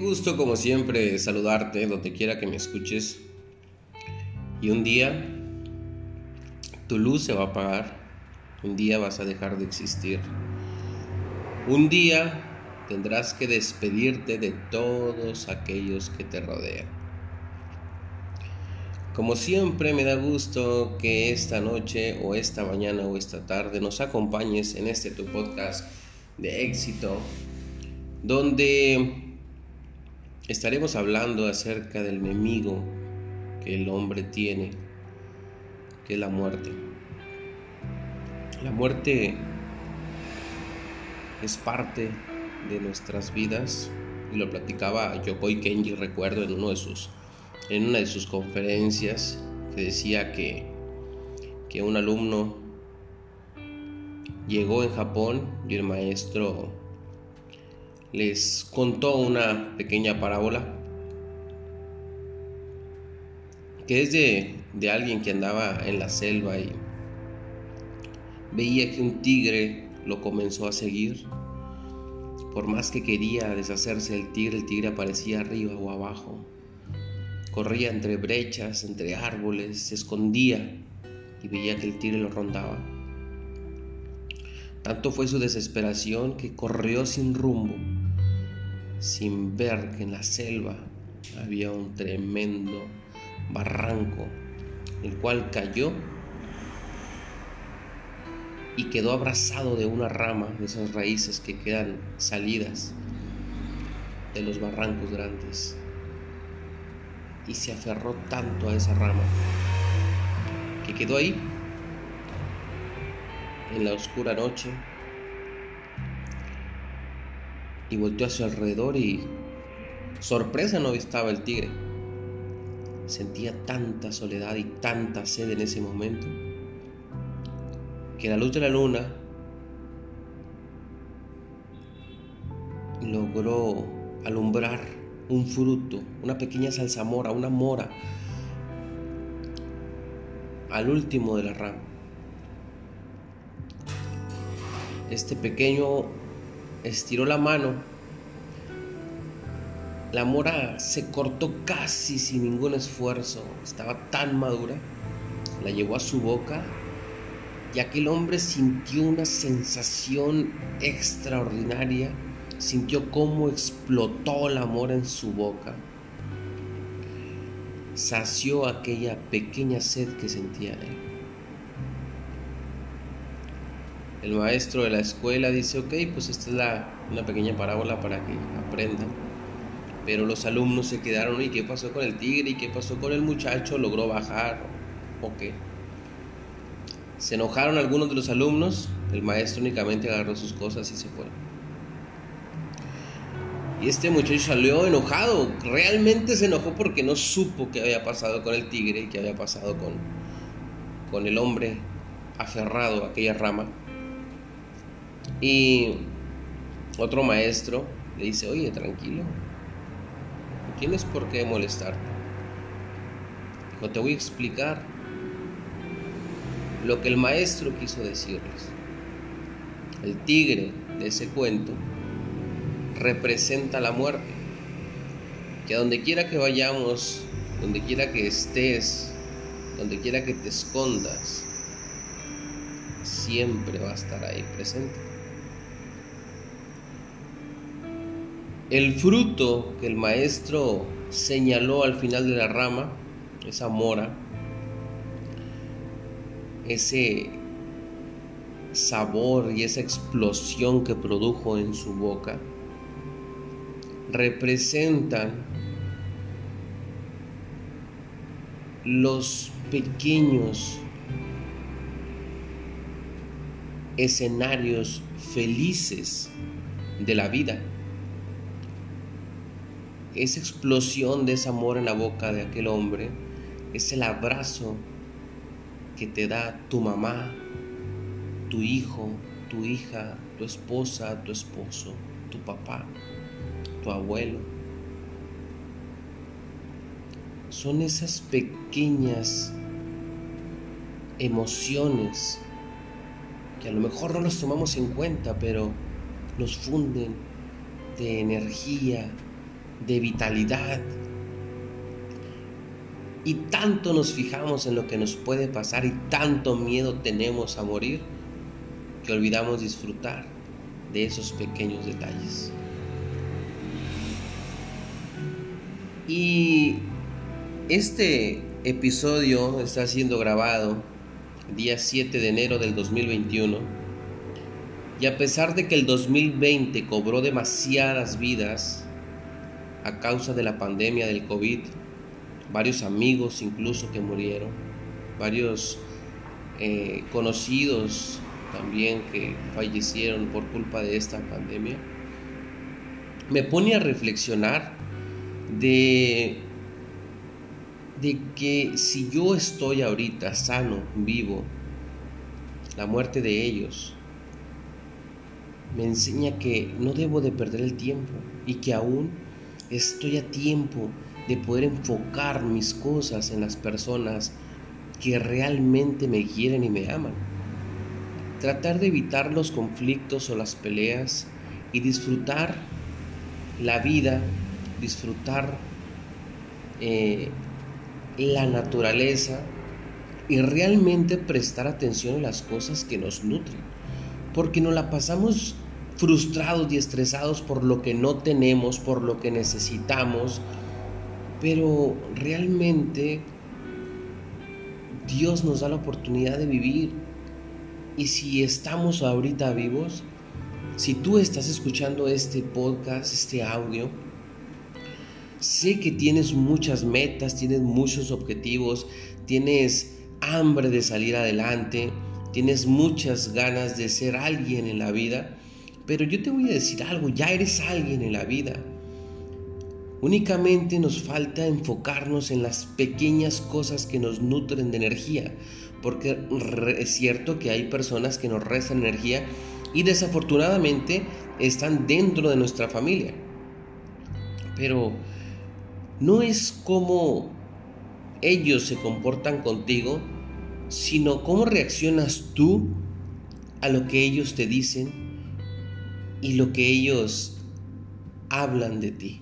gusto como siempre saludarte donde quiera que me escuches. Y un día tu luz se va a apagar. Un día vas a dejar de existir. Un día tendrás que despedirte de todos aquellos que te rodean. Como siempre me da gusto que esta noche o esta mañana o esta tarde nos acompañes en este tu podcast de éxito donde estaremos hablando acerca del enemigo que el hombre tiene, que es la muerte. La muerte es parte de nuestras vidas y lo platicaba Yokoi Kenji, recuerdo en uno de sus en una de sus conferencias que decía que que un alumno llegó en Japón y el maestro les contó una pequeña parábola que es de, de, alguien que andaba en la selva y veía que un tigre lo comenzó a seguir. Por más que quería deshacerse del tigre, el tigre aparecía arriba o abajo. Corría entre brechas, entre árboles, se escondía y veía que el tigre lo rondaba. Tanto fue su desesperación que corrió sin rumbo sin ver que en la selva había un tremendo barranco, el cual cayó y quedó abrazado de una rama de esas raíces que quedan salidas de los barrancos grandes. Y se aferró tanto a esa rama que quedó ahí en la oscura noche y volteó a su alrededor y sorpresa no estaba el tigre. Sentía tanta soledad y tanta sed en ese momento que la luz de la luna logró alumbrar un fruto, una pequeña salsamora, una mora, al último de la rama. Este pequeño estiró la mano, la mora se cortó casi sin ningún esfuerzo, estaba tan madura, la llevó a su boca. Y aquel hombre sintió una sensación extraordinaria, sintió cómo explotó la mora en su boca, sació aquella pequeña sed que sentía él. El maestro de la escuela dice, ok, pues esta es la, una pequeña parábola para que aprendan. Pero los alumnos se quedaron, ¿y qué pasó con el tigre? ¿Y qué pasó con el muchacho? ¿Logró bajar? ¿O qué? Se enojaron algunos de los alumnos, el maestro únicamente agarró sus cosas y se fue. Y este muchacho salió enojado, realmente se enojó porque no supo qué había pasado con el tigre y qué había pasado con, con el hombre aferrado a aquella rama. Y otro maestro le dice, oye, tranquilo, no tienes por qué molestarte. No te voy a explicar lo que el maestro quiso decirles. El tigre de ese cuento representa la muerte. Que a donde quiera que vayamos, donde quiera que estés, donde quiera que te escondas, siempre va a estar ahí presente. El fruto que el maestro señaló al final de la rama, esa mora, ese sabor y esa explosión que produjo en su boca, representan los pequeños escenarios felices de la vida esa explosión de ese amor en la boca de aquel hombre es el abrazo que te da tu mamá, tu hijo, tu hija, tu esposa, tu esposo, tu papá, tu abuelo. Son esas pequeñas emociones que a lo mejor no las tomamos en cuenta, pero nos funden de energía, de vitalidad. Y tanto nos fijamos en lo que nos puede pasar y tanto miedo tenemos a morir que olvidamos disfrutar de esos pequeños detalles. Y este episodio está siendo grabado día 7 de enero del 2021. Y a pesar de que el 2020 cobró demasiadas vidas a causa de la pandemia del COVID, varios amigos incluso que murieron, varios eh, conocidos también que fallecieron por culpa de esta pandemia, me pone a reflexionar de, de que si yo estoy ahorita sano, vivo, la muerte de ellos me enseña que no debo de perder el tiempo y que aún estoy a tiempo de poder enfocar mis cosas en las personas que realmente me quieren y me aman. Tratar de evitar los conflictos o las peleas y disfrutar la vida disfrutar eh, la naturaleza y realmente prestar atención a las cosas que nos nutren. Porque nos la pasamos frustrados y estresados por lo que no tenemos, por lo que necesitamos, pero realmente Dios nos da la oportunidad de vivir. Y si estamos ahorita vivos, si tú estás escuchando este podcast, este audio, Sé que tienes muchas metas, tienes muchos objetivos, tienes hambre de salir adelante, tienes muchas ganas de ser alguien en la vida, pero yo te voy a decir algo, ya eres alguien en la vida. Únicamente nos falta enfocarnos en las pequeñas cosas que nos nutren de energía, porque es cierto que hay personas que nos restan energía y desafortunadamente están dentro de nuestra familia. Pero no es cómo ellos se comportan contigo, sino cómo reaccionas tú a lo que ellos te dicen y lo que ellos hablan de ti.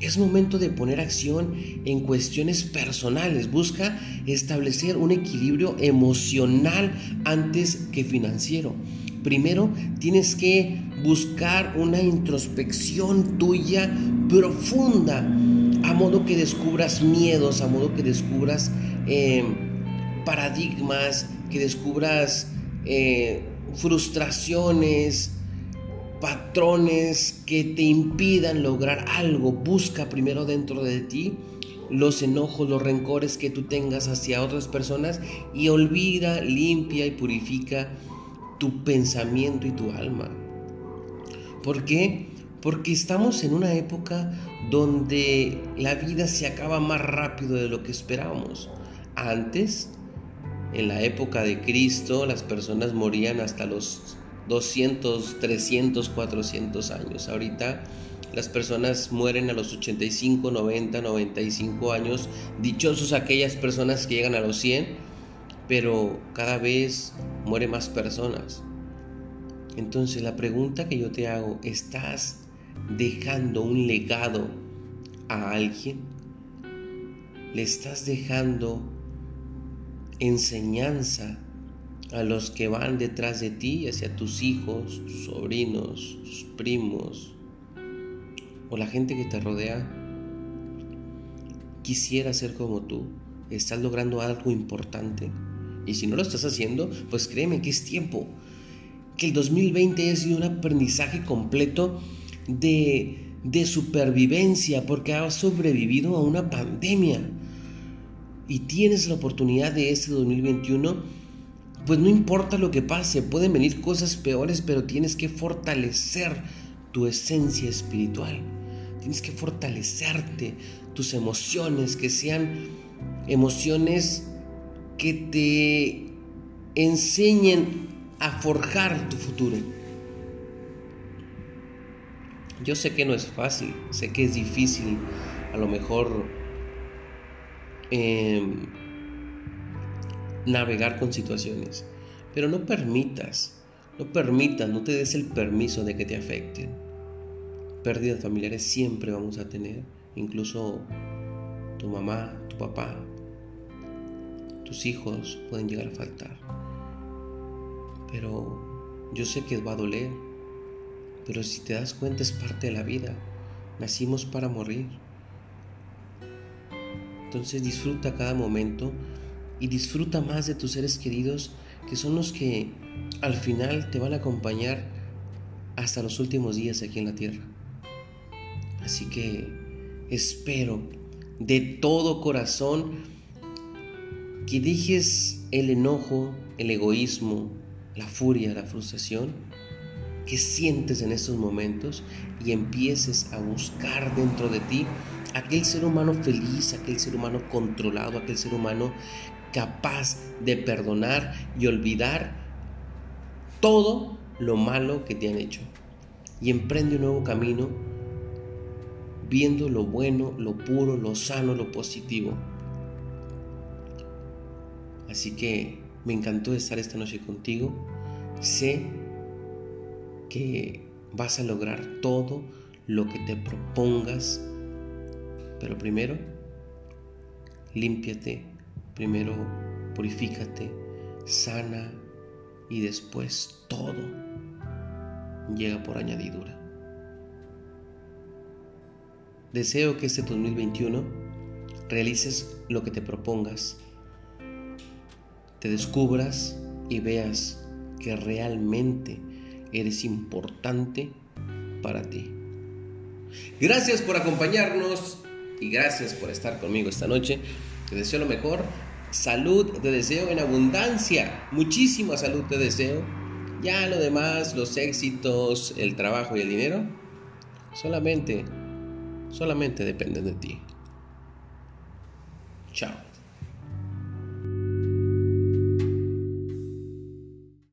Es momento de poner acción en cuestiones personales. Busca establecer un equilibrio emocional antes que financiero. Primero tienes que buscar una introspección tuya profunda, a modo que descubras miedos, a modo que descubras eh, paradigmas, que descubras eh, frustraciones, patrones que te impidan lograr algo. Busca primero dentro de ti los enojos, los rencores que tú tengas hacia otras personas y olvida, limpia y purifica tu pensamiento y tu alma. ¿Por qué? Porque estamos en una época donde la vida se acaba más rápido de lo que esperábamos. Antes, en la época de Cristo, las personas morían hasta los 200, 300, 400 años. Ahorita las personas mueren a los 85, 90, 95 años. Dichosos aquellas personas que llegan a los 100 pero cada vez muere más personas. Entonces la pregunta que yo te hago, ¿estás dejando un legado a alguien? ¿Le estás dejando enseñanza a los que van detrás de ti, hacia tus hijos, tus sobrinos, tus primos o la gente que te rodea? Quisiera ser como tú. ¿Estás logrando algo importante? Y si no lo estás haciendo, pues créeme que es tiempo. Que el 2020 ha sido un aprendizaje completo de, de supervivencia porque has sobrevivido a una pandemia. Y tienes la oportunidad de este 2021, pues no importa lo que pase, pueden venir cosas peores, pero tienes que fortalecer tu esencia espiritual. Tienes que fortalecerte, tus emociones, que sean emociones que te enseñen a forjar tu futuro. Yo sé que no es fácil, sé que es difícil, a lo mejor em, navegar con situaciones, pero no permitas, no permitas, no te des el permiso de que te afecten. pérdidas familiares siempre vamos a tener, incluso tu mamá, tu papá, tus hijos pueden llegar a faltar. Pero yo sé que va a doler, pero si te das cuenta es parte de la vida. Nacimos para morir. Entonces disfruta cada momento y disfruta más de tus seres queridos que son los que al final te van a acompañar hasta los últimos días aquí en la tierra. Así que espero de todo corazón que dejes el enojo, el egoísmo, la furia, la frustración que sientes en estos momentos y empieces a buscar dentro de ti aquel ser humano feliz, aquel ser humano controlado, aquel ser humano capaz de perdonar y olvidar todo lo malo que te han hecho. Y emprende un nuevo camino viendo lo bueno, lo puro, lo sano, lo positivo. Así que me encantó estar esta noche contigo. Sé que vas a lograr todo lo que te propongas, pero primero, límpiate, primero purifícate, sana y después todo llega por añadidura. Deseo que este 2021 realices lo que te propongas, te descubras y veas que realmente eres importante para ti. Gracias por acompañarnos y gracias por estar conmigo esta noche. Te deseo lo mejor. Salud te deseo en abundancia. Muchísima salud te deseo. Ya lo demás, los éxitos, el trabajo y el dinero, solamente solamente depende de ti. Chao.